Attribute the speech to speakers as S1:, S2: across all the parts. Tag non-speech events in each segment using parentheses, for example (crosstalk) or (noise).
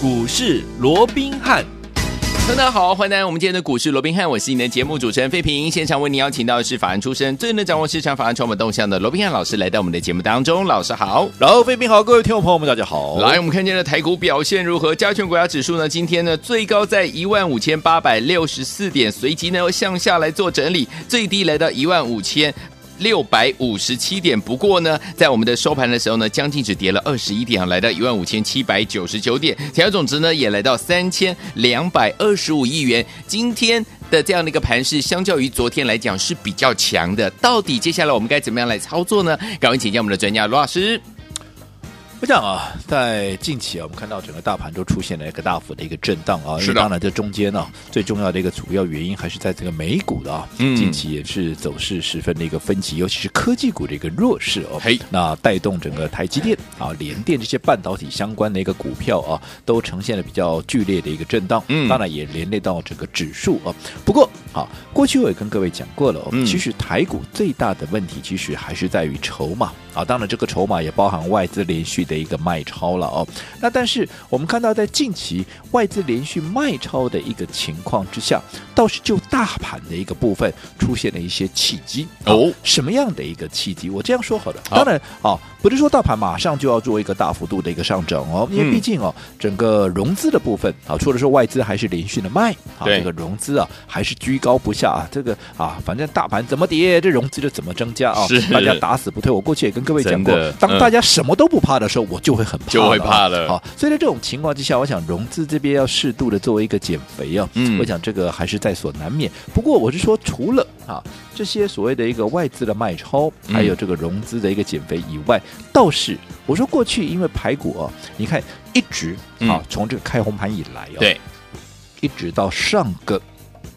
S1: 股市罗宾汉。
S2: 大家好，欢迎来到我们今天的股市罗宾汉，我是你的节目主持人费平。现场为您邀请到的是法案出身、最能掌握市场法案传闻动向的罗宾汉老师，来到我们的节目当中。老师好，
S1: 老费平好，各位听众朋友们，大家好。
S2: 来，我们看见的台股表现如何？加权国家指数呢？今天呢最高在一万五千八百六十四点，随即呢向下来做整理，最低来到一万五千。六百五十七点，不过呢，在我们的收盘的时候呢，将近只跌了二十一点啊，来到一万五千七百九十九点，成交总值呢也来到三千两百二十五亿元。今天的这样的一个盘势，相较于昨天来讲是比较强的。到底接下来我们该怎么样来操作呢？赶快请教我们的专家罗老师。
S1: 我想啊，在近期啊，我们看到整个大盘都出现了一个大幅的一个震荡啊。
S2: 是的。
S1: 当然，这中间呢、啊，最重要的一个主要原因还是在这个美股的啊，嗯、近期也是走势十分的一个分歧，尤其是科技股的一个弱势哦。嘿，那带动整个台积电啊、联电这些半导体相关的一个股票啊，都呈现了比较剧烈的一个震荡。嗯，当然也连累到整个指数啊。不过啊，过去我也跟各位讲过了，嗯、其实台股最大的问题其实还是在于筹码啊。当然，这个筹码也包含外资连续的一个卖超了哦，那但是我们看到在近期外资连续卖超的一个情况之下，倒是就大盘的一个部分出现了一些契机哦。什么样的一个契机？我这样说好了，当然啊。哦不是说大盘马上就要做一个大幅度的一个上涨哦，因为毕竟哦，整个融资的部分啊，除了说外资还是连续的卖啊，这个融资啊还是居高不下啊，这个啊，反正大盘怎么跌，这融资就怎么增加啊，大家打死不退。我过去也跟各位讲过，当大家什么都不怕的时候，我就会很怕，
S2: 就会怕了。
S1: 好，所以在这种情况之下，我想融资这边要适度的作为一个减肥啊，嗯，我想这个还是在所难免。不过我是说，除了啊这些所谓的一个外资的卖超，还有这个融资的一个减肥以外。倒是我说过去，因为排骨哦，你看一直啊，从这个开红盘以来哦，
S2: 对，
S1: 一直到上个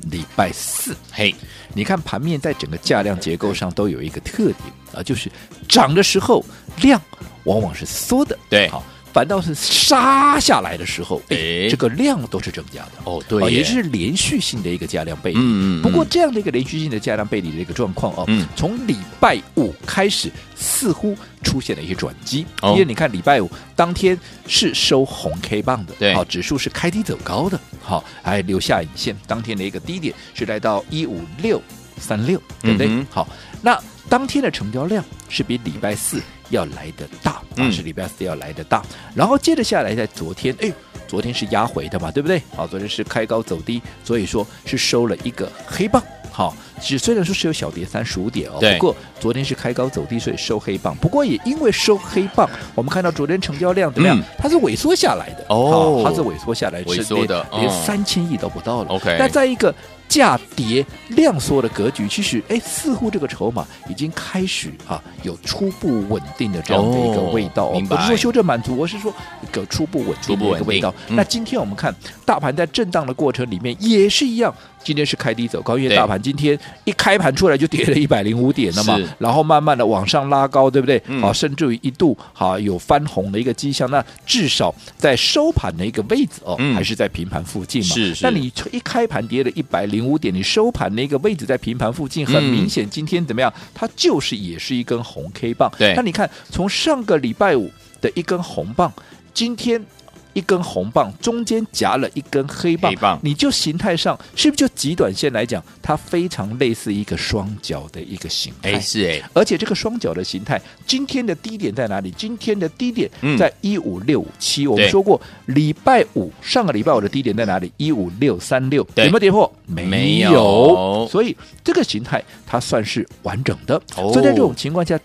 S1: 礼拜四，嘿，你看盘面在整个价量结构上都有一个特点啊，就是涨的时候量往往是缩的，
S2: 对，
S1: 好。反倒是杀下来的时候，哎，这个量都是增加的。
S2: 哦，对，
S1: 也是连续性的一个加量背离。嗯。嗯。不过这样的一个连续性的加量背离的一个状况哦，嗯，从礼拜五开始似乎出现了一些转机，因为你看礼拜五当天是收红 K 棒的，对，好，指数是开低走高的，好，还留下影线。当天的一个低点是来到一五六三六，对不对？好，那当天的成交量是比礼拜四。要来的大，啊，是礼拜四要来的大，嗯、然后接着下来，在昨天，哎，昨天是压回的嘛，对不对？好，昨天是开高走低，所以说是收了一个黑棒。好，其实虽然说是有小跌三十五点哦，不过昨天是开高走低，所以收黑棒。不过也因为收黑棒，我们看到昨天成交量怎么样？嗯、它是萎缩下来的哦，它是萎缩下来，
S2: 萎缩的，
S1: 连三千亿都不到了。
S2: OK，
S1: 那在一个。价跌量缩的格局，其实哎，似乎这个筹码已经开始啊，有初步稳定的这样的一个味道。哦、明白。不是说修正满足，我是说一个初步稳定的一个味道。嗯、那今天我们看大盘在震荡的过程里面也是一样。今天是开低走高，因为大盘今天一开盘出来就跌了一百零五点了嘛，然后慢慢的往上拉高，对不对？好，甚至于一度好有翻红的一个迹象。那至少在收盘的一个位置哦，还是在平盘附近嘛。是是。那你一开盘跌了一百零五点，你收盘的一个位置在平盘附近，很明显今天怎么样？它就是也是一根红 K 棒。对。那你看，从上个礼拜五的一根红棒，今天。一根红棒中间夹了一根黑棒，黑棒你就形态上是不是就极短线来讲，它非常类似一个双脚的一个形态？
S2: 是哎，
S1: 而且这个双脚的形态，今天的低点在哪里？今天的低点在一五六五七。我们说过，礼拜五上个礼拜五的低点在哪里？一五六三六，有没有跌破？没有。所以这个形态它算是完整的。所以在这种情况下。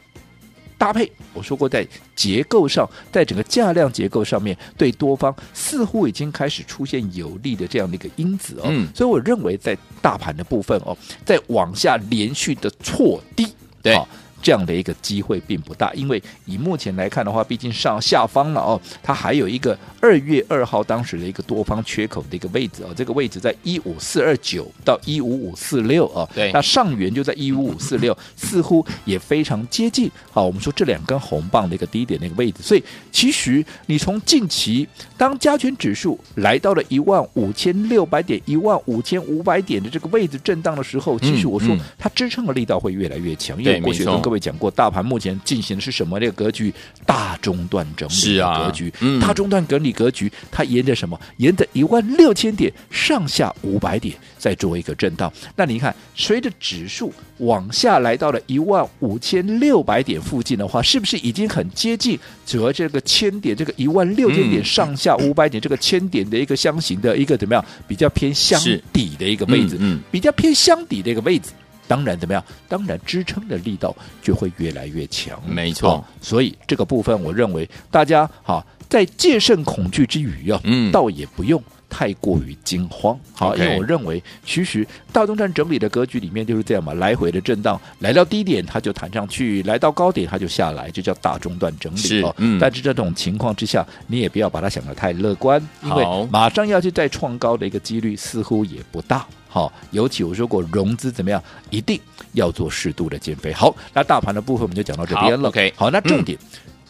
S1: 搭配，我说过，在结构上，在整个价量结构上面，对多方似乎已经开始出现有利的这样的一个因子哦，嗯，所以我认为在大盘的部分哦，在往下连续的错低，对。哦这样的一个机会并不大，因为以目前来看的话，毕竟上下方了哦，它还有一个二月二号当时的一个多方缺口的一个位置哦，这个位置在一五四二九到一五五四六啊，对，那上缘就在一五五四六，(laughs) 似乎也非常接近。好，我们说这两根红棒的一个低点的一个位置，所以其实你从近期当加权指数来到了一万五千六百点、一万五千五百点的这个位置震荡的时候，其实我说它支撑的力道会越来越强，因为过去跟。各位讲过，大盘目前进行的是什么这个格局？大中段整理的格局。
S2: 嗯、
S1: 大中段整理格局，它沿着什么？沿着一万六千点上下五百点在做一个震荡。那你看，随着指数往下来到了一万五千六百点附近的话，是不是已经很接近折这个千点？这个一万六千点上下五百点这个千点的一个箱型的一个怎么样？比较偏箱底的一个位置，
S2: 嗯，嗯
S1: 比较偏箱底的一个位置。当然怎么样？当然支撑的力道就会越来越强。
S2: 没错，
S1: 所以这个部分，我认为大家哈在戒慎恐惧之余啊，嗯，倒也不用太过于惊慌。好，Okay. 因为我认为其实大中段整理的格局里面就是这样嘛，来回的震荡，来到低点它就弹上去，来到高点它就下来，就叫大中段整理哦。嗯，但是这种情况之下，你也不要把它想得太乐观，因为马上要去再创高的一个几率似乎也不大。好，尤其我说过融资怎么样，一定要做适度的减肥。好，那大盘的部分我们就讲到这边了。
S2: OK，
S1: 好，那重点，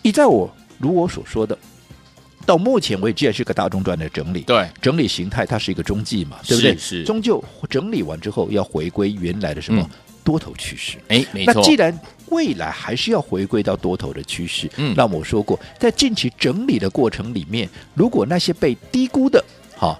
S1: 依、嗯、在我如我所说的，到目前为止也是个大中段的整理。
S2: 对，
S1: 整理形态它是一个中继嘛，对不对？
S2: 是，是
S1: 终究整理完之后要回归原来的什么、嗯、多头趋势。
S2: 哎，没错。
S1: 那既然未来还是要回归到多头的趋势，嗯，那我说过，在近期整理的过程里面，如果那些被低估的，好。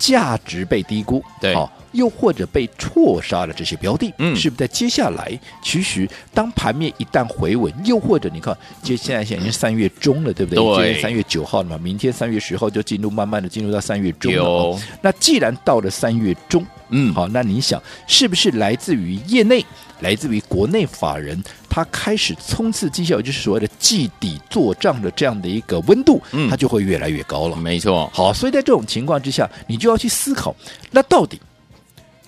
S1: 价值被低估，
S2: 对，
S1: 好，又或者被错杀的这些标的，
S2: 嗯，
S1: 是不是在接下来，其实当盘面一旦回稳，又或者你看，接现在现在已经三月中了，对不对？
S2: 对，
S1: 今天三月九号了嘛，明天三月十号就进入，慢慢的进入到三月中了。
S2: 有
S1: 那既然到了三月中，
S2: 嗯，
S1: 好，那你想，是不是来自于业内？来自于国内法人，他开始冲刺绩效，就是所谓的季底做账的这样的一个温度，嗯，它就会越来越高了。
S2: 没错，
S1: 好，所以在这种情况之下，你就要去思考，那到底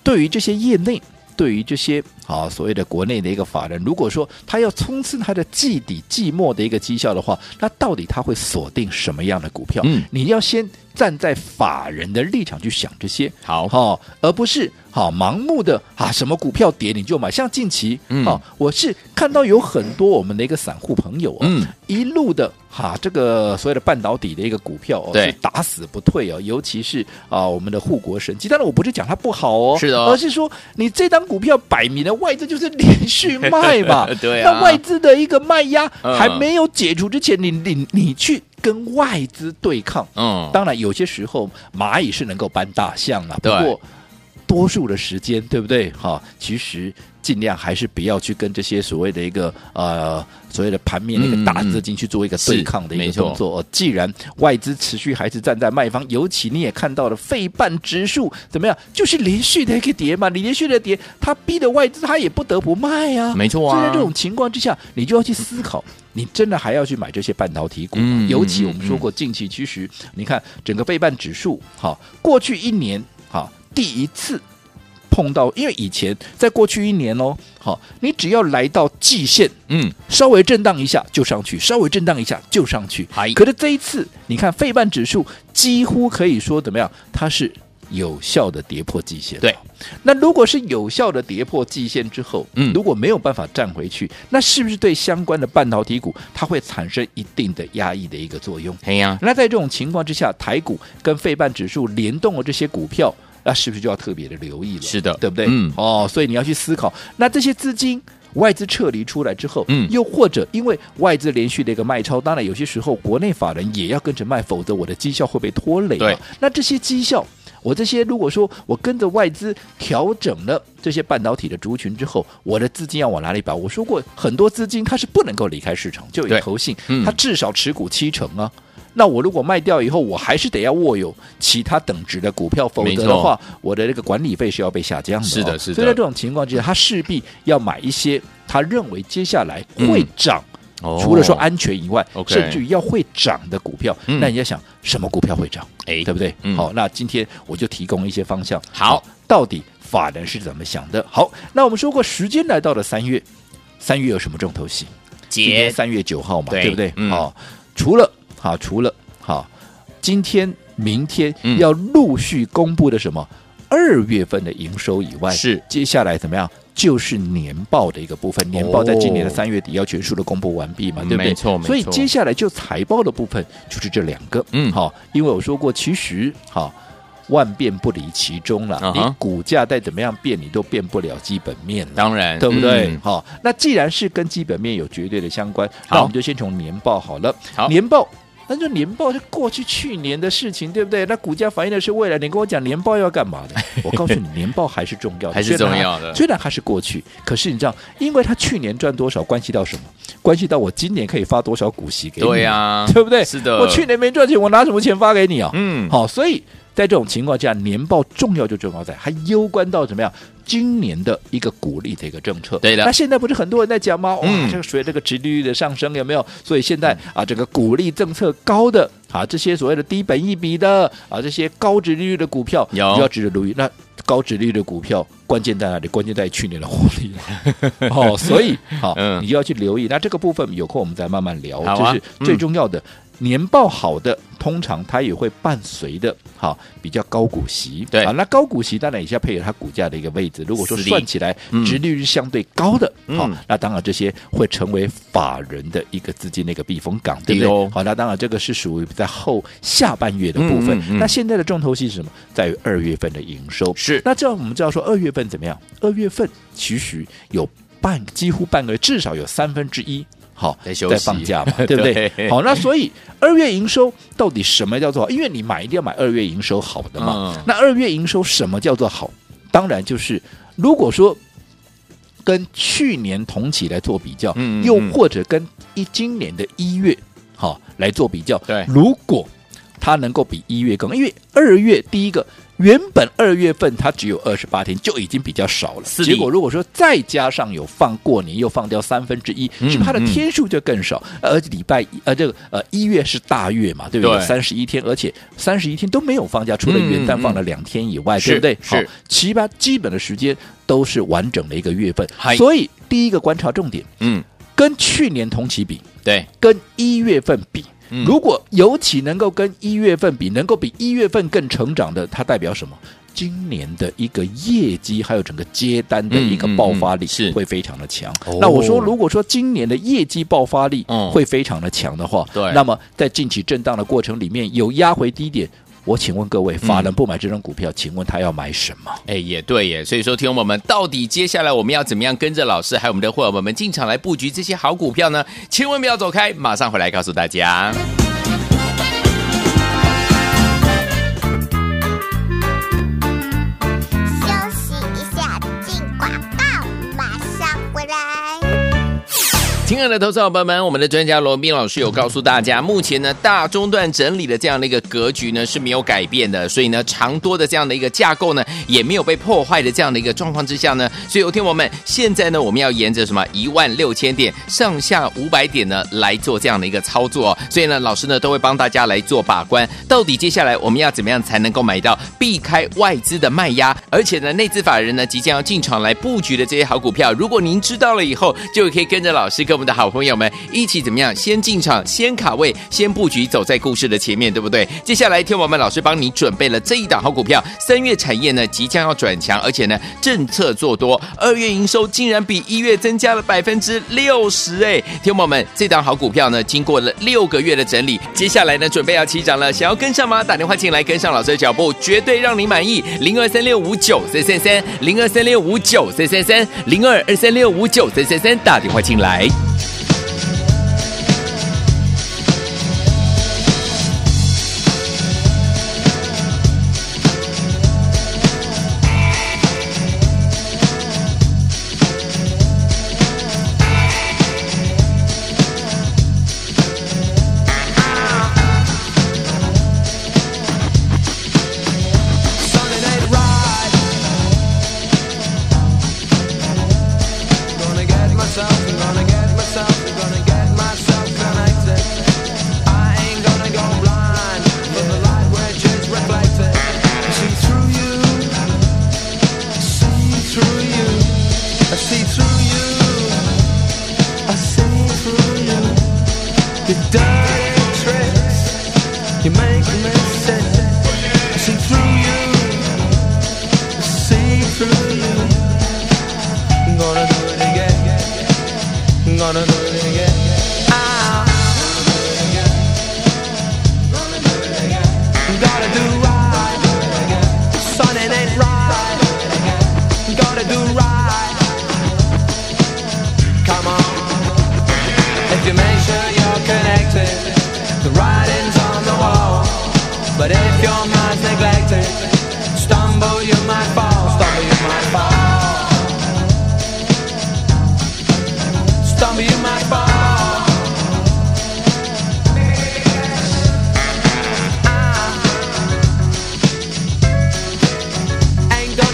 S1: 对于这些业内，对于这些啊所谓的国内的一个法人，如果说他要冲刺他的季底季末的一个绩效的话，那到底他会锁定什么样的股票？
S2: 嗯，
S1: 你要先站在法人的立场去想这些，
S2: 好，
S1: 好，而不是。好，盲目的啊，什么股票跌你就买，像近期，嗯，好，我是看到有很多我们的一个散户朋友啊，
S2: 嗯，
S1: 一路的哈，这个所谓的半导体的一个股票哦，
S2: 对，
S1: 打死不退哦，尤其是啊，我们的护国神机，当然我不是讲它不好哦，
S2: 是的，
S1: 而是说你这张股票摆明了外资就是连续卖嘛，(laughs)
S2: 对啊，
S1: 那外资的一个卖压还没有解除之前，你你你去跟外资对抗，
S2: 嗯，
S1: 当然有些时候蚂蚁是能够搬大象啊，不过多数的时间，对不对？哈，其实尽量还是不要去跟这些所谓的一个呃所谓的盘面那个大资金去做一个对抗的一个动作。既然外资持续还是站在卖方，尤其你也看到了费半指数怎么样，就是连续的一个跌嘛，你连续的跌，它逼的外资它也不得不卖呀、啊，
S2: 没错啊。
S1: 所以在这种情况之下，你就要去思考，你真的还要去买这些半导体股吗？嗯、尤其我们说过，近期其实你看整个费半指数，哈，过去一年哈。第一次碰到，因为以前在过去一年哦，好，你只要来到季线，
S2: 嗯，
S1: 稍微震荡一下就上去，稍微震荡一下就上去。可是这一次，你看费半指数几乎可以说怎么样？它是有效的跌破季线。
S2: 对，
S1: 那如果是有效的跌破季线之后，嗯，如果没有办法站回去，那是不是对相关的半导体股它会产生一定的压抑的一个作用？
S2: 对呀。
S1: 那在这种情况之下，台股跟费半指数联动的这些股票。那是不是就要特别的留意了？
S2: 是的，
S1: 对不对？
S2: 嗯，
S1: 哦，所以你要去思考，那这些资金外资撤离出来之后，
S2: 嗯，
S1: 又或者因为外资连续的一个卖超，当然有些时候国内法人也要跟着卖，否则我的绩效会被拖累。
S2: 对，
S1: 那这些绩效，我这些如果说我跟着外资调整了这些半导体的族群之后，我的资金要往哪里摆？我说过，很多资金它是不能够离开市场，就有投信，嗯，它至少持股七成啊。那我如果卖掉以后，我还是得要握有其他等值的股票，否则的话，我的这个管理费是要被下降的。
S2: 是的，是的。
S1: 所以在这种情况之下，他势必要买一些他认为接下来会涨，除了说安全以外，甚至于要会涨的股票。那你要想什么股票会涨？哎，对不对？好，那今天我就提供一些方向。
S2: 好，
S1: 到底法人是怎么想的？好，那我们说过，时间来到了三月，三月有什么重头戏？今天三月九号嘛，对不对？好，除了好，除了好，今天、明天要陆续公布的什么二月份的营收以外，
S2: 是
S1: 接下来怎么样？就是年报的一个部分。年报在今年的三月底要全数的公布完毕嘛，对不对？
S2: 没错，
S1: 所以接下来就财报的部分就是这两个。
S2: 嗯，
S1: 好，因为我说过，其实好。万变不离其宗了。Uh huh、你股价再怎么样变，你都变不了基本面了。
S2: 当然，
S1: 对不对？好、嗯哦，那既然是跟基本面有绝对的相关，那我们就先从年报好了。好，年报。那就年报是过去去年的事情，对不对？那股价反映的是未来。你跟我讲年报要干嘛的？(laughs) 我告诉你，年报还是重要的，
S2: 还是重要的。
S1: 虽然它是过去，可是你知道，因为它去年赚多少，关系到什么？关系到我今年可以发多少股息给你？
S2: 对呀、啊，
S1: 对不对？
S2: 是的。
S1: 我去年没赚钱，我拿什么钱发给你啊？
S2: 嗯，
S1: 好，所以。在这种情况下，年报重要就重要在还攸关到怎么样？今年的一个鼓励的一个政策。
S2: 对的。
S1: 那现在不是很多人在讲吗？哇，
S2: 嗯、
S1: 这个随这个殖利率的上升有没有？所以现在啊，这个鼓励政策高的啊，这些所谓的低本一比的啊，这些高殖利率的股票，
S2: 有
S1: 要值得留意。那高殖利率的股票关键在哪里？关键在去年的获利 (laughs) 哦，所以好，嗯、你就要去留意。那这个部分有空我们再慢慢聊。这、啊、是最重要的。嗯年报好的，通常它也会伴随的，好比较高股息，
S2: 对
S1: 啊，那高股息当然也是要配合它股价的一个位置。如果说算起来，值利率相对高的，好、嗯，那当然这些会成为法人的一个资金的一个避风港，对不对？好，那当然这个是属于在后下半月的部分。嗯嗯嗯、那现在的重头戏是什么？在于二月份的营收。
S2: 是，
S1: 那这样我们知道说二月份怎么样？二月份其实有半，几乎半个月，至少有三分之一。好，在
S2: 在
S1: 放假嘛，(laughs) 对不对？对好，那所以二月营收到底什么叫做好？因为你买一定要买二月营收好的嘛。嗯、那二月营收什么叫做好？当然就是如果说跟去年同期来做比较，嗯嗯嗯又或者跟一今年的一月好来做比较。
S2: 对，
S1: 如果它能够比一月更，因为二月第一个。原本二月份它只有二十八天，就已经比较少了。结果如果说再加上有放过年，又放掉三分之一，是不是它的天数就更少？而且礼拜一呃，这个呃一月是大月嘛，对不对？三十一天，而且三十一天都没有放假，除了元旦放了两天以外，对不对？
S2: 是。
S1: 其他基本的时间都是完整的一个月份。所以第一个观察重点，
S2: 嗯，
S1: 跟去年同期比，
S2: 对，
S1: 跟一月份比。如果尤其能够跟一月份比，能够比一月份更成长的，它代表什么？今年的一个业绩，还有整个接单的一个爆发力是会非常的强。
S2: 嗯嗯、
S1: 那我说，如果说今年的业绩爆发力会非常的强的话，
S2: 对，
S1: 那么在近期震荡的过程里面有压回低点。我请问各位，法人不买这张股票，嗯、请问他要买什么？
S2: 哎，也对耶。所以说，听友们，到底接下来我们要怎么样跟着老师，还有我们的伙伴们进场来布局这些好股票呢？千万不要走开，马上回来告诉大家。亲爱的投资者朋友们，我们的专家罗宾老师有告诉大家，目前呢大中段整理的这样的一个格局呢是没有改变的，所以呢长多的这样的一个架构呢也没有被破坏的这样的一个状况之下呢，所以有听我们现在呢我们要沿着什么一万六千点上下五百点呢来做这样的一个操作，所以呢老师呢都会帮大家来做把关，到底接下来我们要怎么样才能够买到避开外资的卖压，而且呢内资法人呢即将要进场来布局的这些好股票，如果您知道了以后，就可以跟着老师跟。我们的好朋友们一起怎么样？先进场，先卡位，先布局，走在故事的前面，对不对？接下来，天王们老师帮你准备了这一档好股票。三月产业呢即将要转强，而且呢政策做多，二月营收竟然比一月增加了百分之六十哎！天王们，这档好股票呢经过了六个月的整理，接下来呢准备要起涨了，想要跟上吗？打电话进来跟上老师的脚步，绝对让你满意。零二三六五九三三三，零二三六五九三三三，零二二三六五九三三三，打电话进来。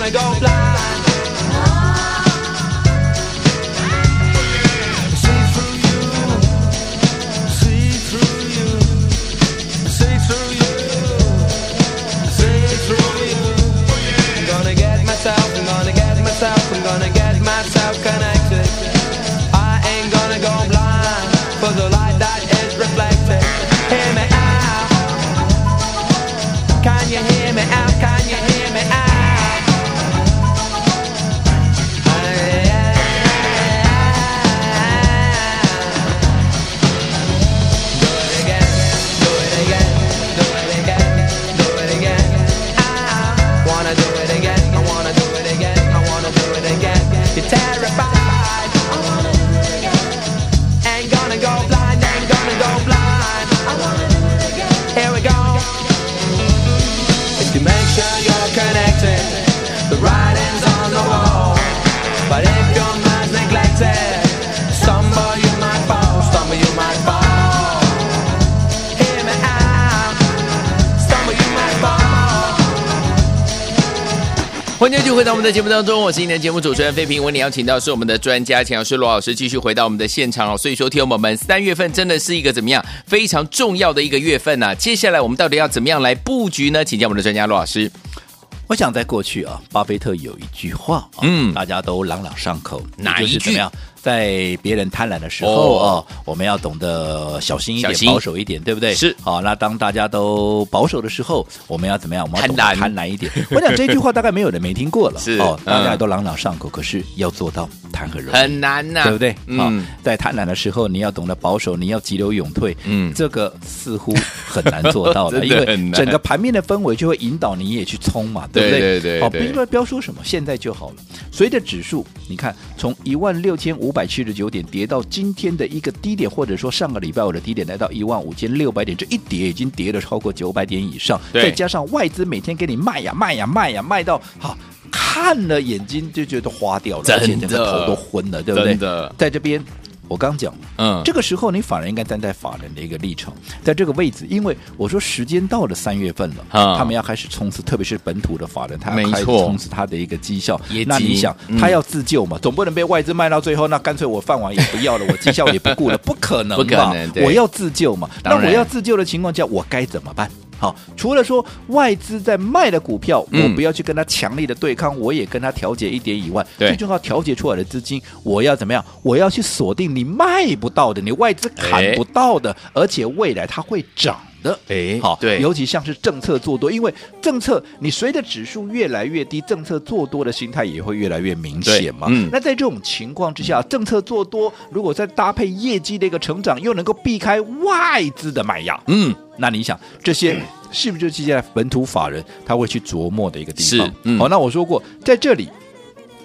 S2: I go fly. 回到我们的节目当中，我是今天的节目主持人费平。为你邀请到是我们的专家，钱老师罗老师，继续回到我们的现场哦。所以说，听友们，三月份真的是一个怎么样非常重要的一个月份呐、啊？接下来我们到底要怎么样来布局呢？请教我们的专家罗老师。
S1: 我想在过去啊，巴菲特有一句话，嗯，大家都朗朗上口，
S2: 哪一句？
S1: 在别人贪婪的时候哦，我们要懂得小心一点，保守一点，对不对？
S2: 是。
S1: 好，那当大家都保守的时候，我们要怎么样？我们要懂得贪婪一点。我讲这句话大概没有人没听过了，(laughs)
S2: 是
S1: 哦，大家都朗朗上口，可是要做到谈何容易？
S2: 很难呐，
S1: 对不对？嗯，在贪婪的时候，你要懂得保守，你要急流勇退，嗯，这个似乎很难做到的，(laughs) 因为整个盘面的氛围就会引导你也去冲嘛，对不对？
S2: 对对对。
S1: 好，不要不要说什么，现在就好了。随着指数，你看从一万六千五百七十九点。跌到今天的一个低点，或者说上个礼拜五的低点来到一万五千六百点，这一跌已经跌了超过九百点以上，再加上外资每天给你卖呀卖呀卖呀卖到好看了眼睛就觉得花掉了，而且整个头都昏了，对不对？在这边。我刚讲，嗯，这个时候你反而应该站在法人的一个立场，在这个位置，因为我说时间到了三月份了，他们要开始冲刺，特别是本土的法人，他要开始冲刺他的一个绩效。那你想，他要自救嘛，总不能被外资卖到最后，那干脆我饭碗也不要了，我绩效也不顾了，(laughs) 不可能吧？我要自救嘛，那我要自救的情况下，我该怎么办？好，除了说外资在卖的股票，我不要去跟他强力的对抗，我也跟他调节一点以外，最重要调节出来的资金，我要怎么样？我要去锁定你卖不到的，你外资砍不到的，而且未来它会涨的。哎，好，对，尤其像是政策做多，因为政策你随着指数越来越低，政策做多的心态也会越来越明显嘛。嗯，那在这种情况之下，政策做多，如果再搭配业绩的一个成长，又能够避开外资的卖压，嗯。那你想，这些是不是就接下来本土法人他会去琢磨的一个地方？好、那我说过，在这里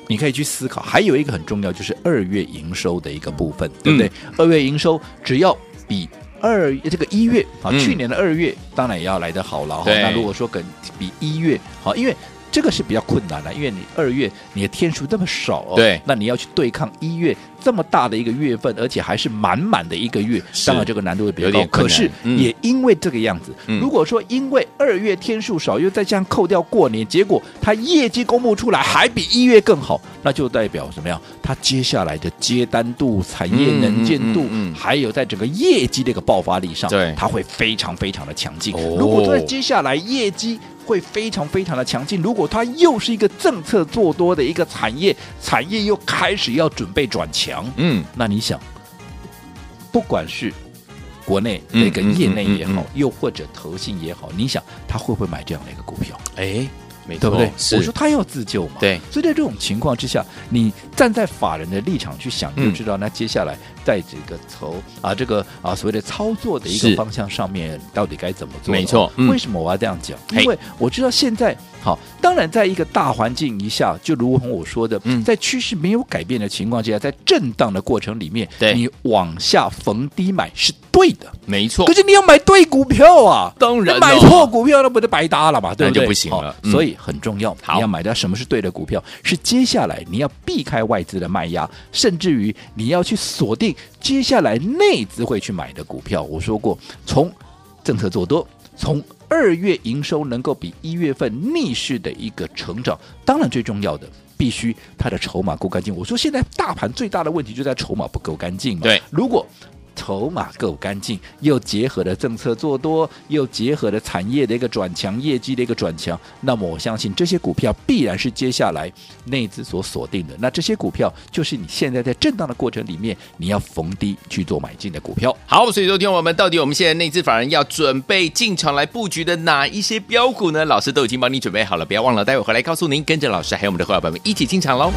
S1: 你可以去思考，还有一个很重要，就是二月营收的一个部分，对不对？嗯、二月营收只要比二这个一月啊，去年的二月当然也要来得好了。哈、那如果说跟比一月好，因为。这个是比较困难的，因为你二月你的天数这么少哦，对，那你要去对抗一月这么大的一个月份，而且还是满满的一个月，当然这个难度会比较高。可是也因为这个样子，嗯、如果说因为二月天数少，又再这样扣掉过年，结果它业绩公布出来还比一月更好，那就代表什么呀？它接下来的接单度、产业能见度，嗯嗯嗯、还有在整个业绩的一个爆发力上，对，它会非常非常的强劲。哦、如果说接下来业绩，会非常非常的强劲。如果它又是一个政策做多的一个产业，产业又开始要准备转强，嗯，那你想，不管是国内那个业内也好，嗯嗯嗯嗯、又或者投信也好，你想他会不会买这样的一个股票？哎。对不对？我说他要自救嘛。对，所以在这种情况之下，你站在法人的立场去想，就知道那接下来在这个头啊，这个啊所谓的操作的一个方向上面，到底该怎么做？没错。为什么我要这样讲？因为我知道现在好，当然在一个大环境一下，就如同我说的，在趋势没有改变的情况下，在震荡的过程里面，你往下逢低买是对的，没错。可是你要买对股票啊，当然买错股票那不就白搭了嘛？对不对？就不行了。所以。很重要，你要买到什么是对的股票？是接下来你要避开外资的卖压，甚至于你要去锁定接下来内资会去买的股票。我说过，从政策做多，从二月营收能够比一月份逆势的一个成长，当然最重要的，必须它的筹码够干净。我说现在大盘最大的问题就在筹码不够干净嘛。对，如果筹码够干净，又结合了政策做多，又结合了产业的一个转强，业绩的一个转强，那么我相信这些股票必然是接下来内资所锁定的。那这些股票就是你现在在震荡的过程里面，你要逢低去做买进的股票。
S2: 好，所以昨天我们到底我们现在内资法人要准备进场来布局的哪一些标股呢？老师都已经帮你准备好了，不要忘了，待会回来告诉您，跟着老师还有我们的伙伴们一起进场喽。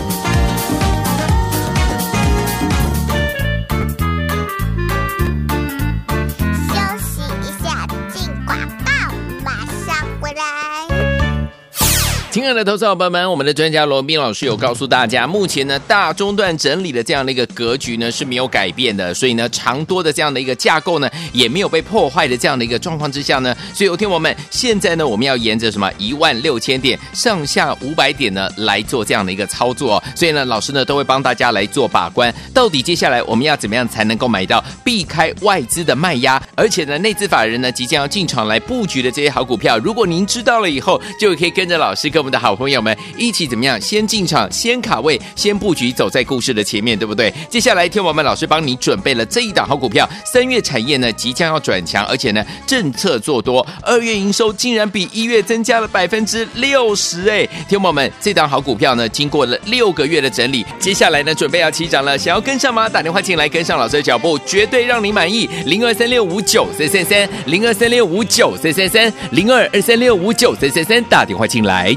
S2: 亲爱的投资伙伴们，我们的专家罗宾老师有告诉大家，目前呢大中段整理的这样的一个格局呢是没有改变的，所以呢长多的这样的一个架构呢也没有被破坏的这样的一个状况之下呢，所以有听我们现在呢我们要沿着什么一万六千点上下五百点呢来做这样的一个操作，所以呢老师呢都会帮大家来做把关，到底接下来我们要怎么样才能够买到避开外资的卖压，而且呢内资法人呢即将要进场来布局的这些好股票，如果您知道了以后，就可以跟着老师跟。我们的好朋友们一起怎么样？先进场，先卡位，先布局，走在故事的前面，对不对？接下来，天王们老师帮你准备了这一档好股票，三月产业呢即将要转强，而且呢政策做多，二月营收竟然比一月增加了百分之六十，哎，天王们，这档好股票呢经过了六个月的整理，接下来呢准备要起涨了，想要跟上吗？打电话进来跟上老师的脚步，绝对让你满意。零二三六五九三三三，零二三六五九三三三，零二二三六五九三三三，打电话进来。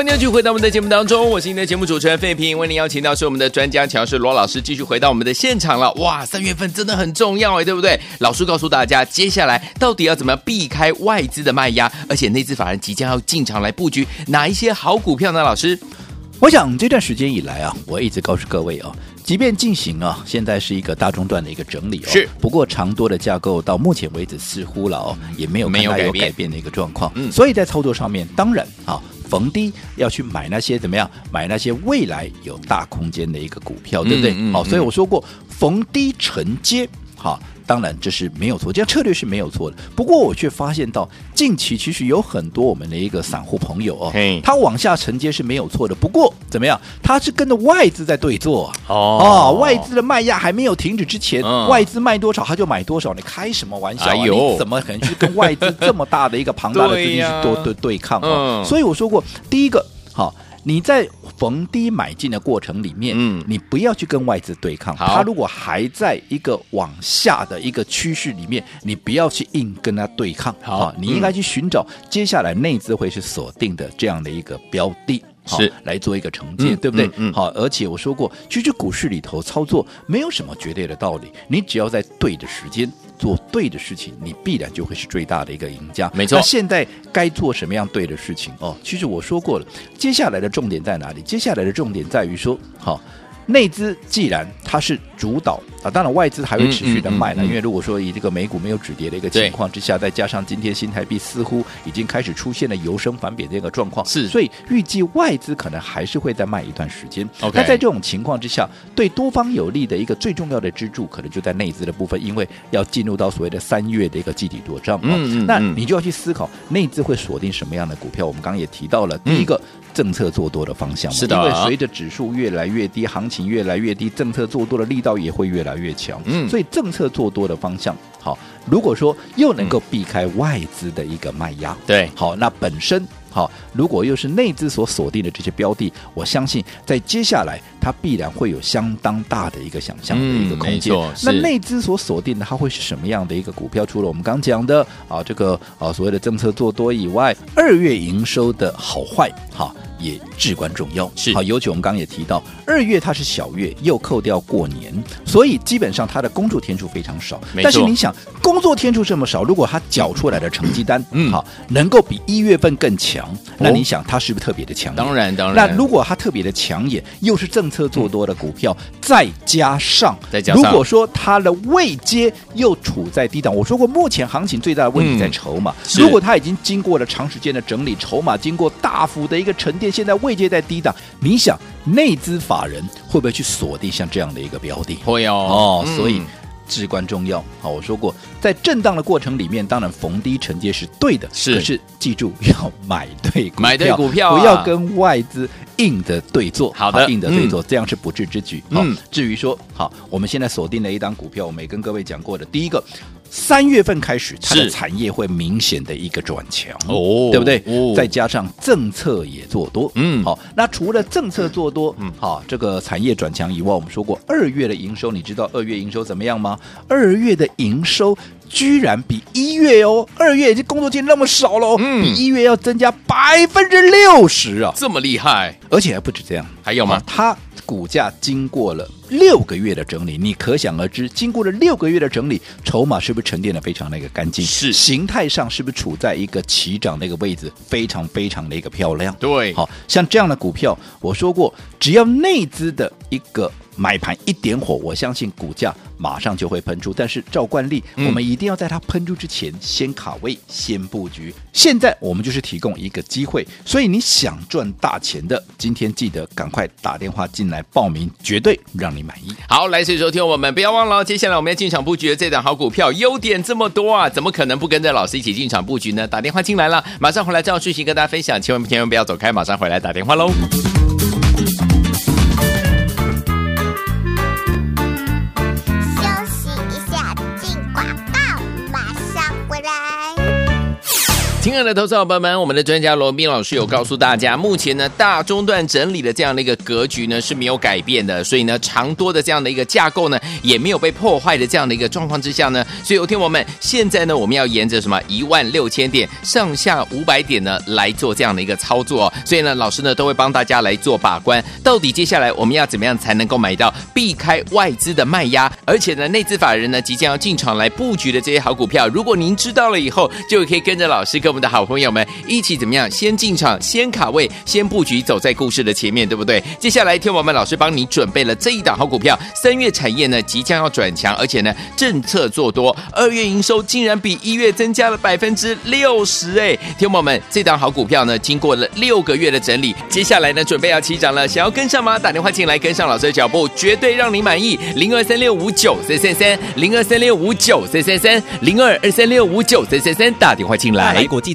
S2: 欢迎继续回到我们的节目当中，我是您的节目主持人费平，为您邀请到是我们的专家强势罗老师，继续回到我们的现场了。哇，三月份真的很重要哎，对不对？老师告诉大家，接下来到底要怎么样避开外资的卖压，而且内资法人即将要进场来布局哪一些好股票呢？老师，
S1: 我想这段时间以来啊，我一直告诉各位啊，即便进行啊，现在是一个大中段的一个整理哦，
S2: 是，
S1: 不过长多的架构到目前为止似乎了哦，也没有没有改变的一个状况，
S2: 嗯，
S1: 所以在操作上面，当然啊。逢低要去买那些怎么样？买那些未来有大空间的一个股票，对不对？好、嗯嗯嗯，所以我说过逢低承接，好。当然这是没有错，这样策略是没有错的。不过我却发现到近期其实有很多我们的一个散户朋友哦，他往下承接是没有错的。不过怎么样？他是跟着外资在对做哦，哦，外资的卖压还没有停止之前，嗯、外资卖多少他就买多少。你开什么玩笑啊？哎、你怎么可能去跟外资这么大的一个庞大的 (laughs) 资金去多对，对对抗啊、哦？所以我说过，第一个好。你在逢低买进的过程里面，嗯，你不要去跟外资对抗。它如果还在一个往下的一个趋势里面，你不要去硬跟它对抗。好，你应该去寻找接下来内资会是锁定的这样的一个标的，是来做一个承接，对不对？嗯，好。而且我说过，其实股市里头操作没有什么绝对的道理，你只要在对的时间。做对的事情，你必然就会是最大的一个赢家。没错。那现在该做什么样对的事情？哦，其实我说过了，接下来的重点在哪里？接下来的重点在于说，好。内资既然它是主导啊，当然外资还会持续的卖呢、嗯嗯嗯嗯。因为如果说以这个美股没有止跌的一个情况之下，再加上今天新台币似乎已经开始出现了由升反贬的一个状况，是，所以预计外资可能还是会再卖一段时间。OK，那在这种情况之下，对多方有利的一个最重要的支柱，可能就在内资的部分，因为要进入到所谓的三月的一个季底多涨。嗯嗯，嗯，那你就要去思考内资会锁定什么样的股票。我们刚刚也提到了第一个。嗯政策做多的方向，是的，因为随着指数越来越低，行情越来越低，政策做多的力道也会越来越强。嗯，所以政策做多的方向，好，如果说又能够避开外资的一个卖压，对、嗯，好，那本身好，如果又是内资所锁定的这些标的，我相信在接下来它必然会有相当大的一个想象的一个空间。嗯、那内资所锁定的它会是什么样的一个股票？除了我们刚讲的啊，这个啊所谓的政策做多以外，二月营收的好坏，好。也至关重要，是好。尤其我们刚刚也提到，二月它是小月，又扣掉过年，所以基本上它的工作天数非常少。但是你想，工作天数这么少，如果它缴出来的成绩单，嗯，好，能够比一月份更强，那你想它是不是特别的强？当然，当然。那如果它特别的抢眼，又是政策做多的股票，嗯、再加上，再加上，如果说它的位阶又处在低档，我说过，目前行情最大的问题在筹码。嗯、如果它已经经过了长时间的整理，筹码经过大幅的一个沉淀。现在位阶在低档，你想内资法人会不会去锁定像这样的一个标的？会哦，哦，所以至关重要。好，我说过，在震荡的过程里面，当然逢低承接是对的，是。可是记住要买对股票，买对股票，不要跟外资硬的对坐。好的，硬的对做，这样是不智之举。嗯，至于说，好，我们现在锁定了一档股票，我们也跟各位讲过的，第一个。三月份开始，它的产业会明显的一个转强，哦，对不对？哦，再加上政策也做多，嗯，好。那除了政策做多，嗯，好，这个产业转强以外，我们说过二月的营收，你知道二月营收怎么样吗？二月的营收居然比一月哦，二月已经工作天那么少了，
S2: 嗯，
S1: 比一月要增加百分之六十啊，
S2: 这么厉害，
S1: 而且还不止这样，
S2: 还有吗？
S1: 它股价经过了六个月的整理，你可想而知，经过了六个月的整理，筹码是不是沉淀的非常那个干净？
S2: 是，
S1: 形态上是不是处在一个起涨的一个位置，非常非常的一个漂亮？
S2: 对，
S1: 好像这样的股票，我说过，只要内资的一个。买盘一点火，我相信股价马上就会喷出。但是照惯例，嗯、我们一定要在它喷出之前先卡位、先布局。现在我们就是提供一个机会，所以你想赚大钱的，今天记得赶快打电话进来报名，绝对让你满意。
S2: 好，来，所以说听我们不要忘了，接下来我们要进场布局的这档好股票，优点这么多啊，怎么可能不跟着老师一起进场布局呢？打电话进来了，马上回来这样讯息跟大家分享，千万千万不要走开，马上回来打电话喽。亲爱的投资者朋友们，我们的专家罗宾老师有告诉大家，目前呢大中段整理的这样的一个格局呢是没有改变的，所以呢长多的这样的一个架构呢也没有被破坏的这样的一个状况之下呢，所以有听我们现在呢我们要沿着什么一万六千点上下五百点呢来做这样的一个操作，所以呢老师呢都会帮大家来做把关，到底接下来我们要怎么样才能够买到避开外资的卖压，而且呢内资法人呢即将要进场来布局的这些好股票，如果您知道了以后，就可以跟着老师跟。我们的好朋友们一起怎么样？先进场，先卡位，先布局，走在故事的前面，对不对？接下来，听我们老师帮你准备了这一档好股票。三月产业呢即将要转强，而且呢政策做多，二月营收竟然比一月增加了百分之六十哎！听我们这档好股票呢，经过了六个月的整理，接下来呢准备要起涨了，想要跟上吗？打电话进来跟上老师的脚步，绝对让你满意。零二三六五九三三三，零二三六五九三三三，零二二三六五九三三三，打电话进来。
S3: 国际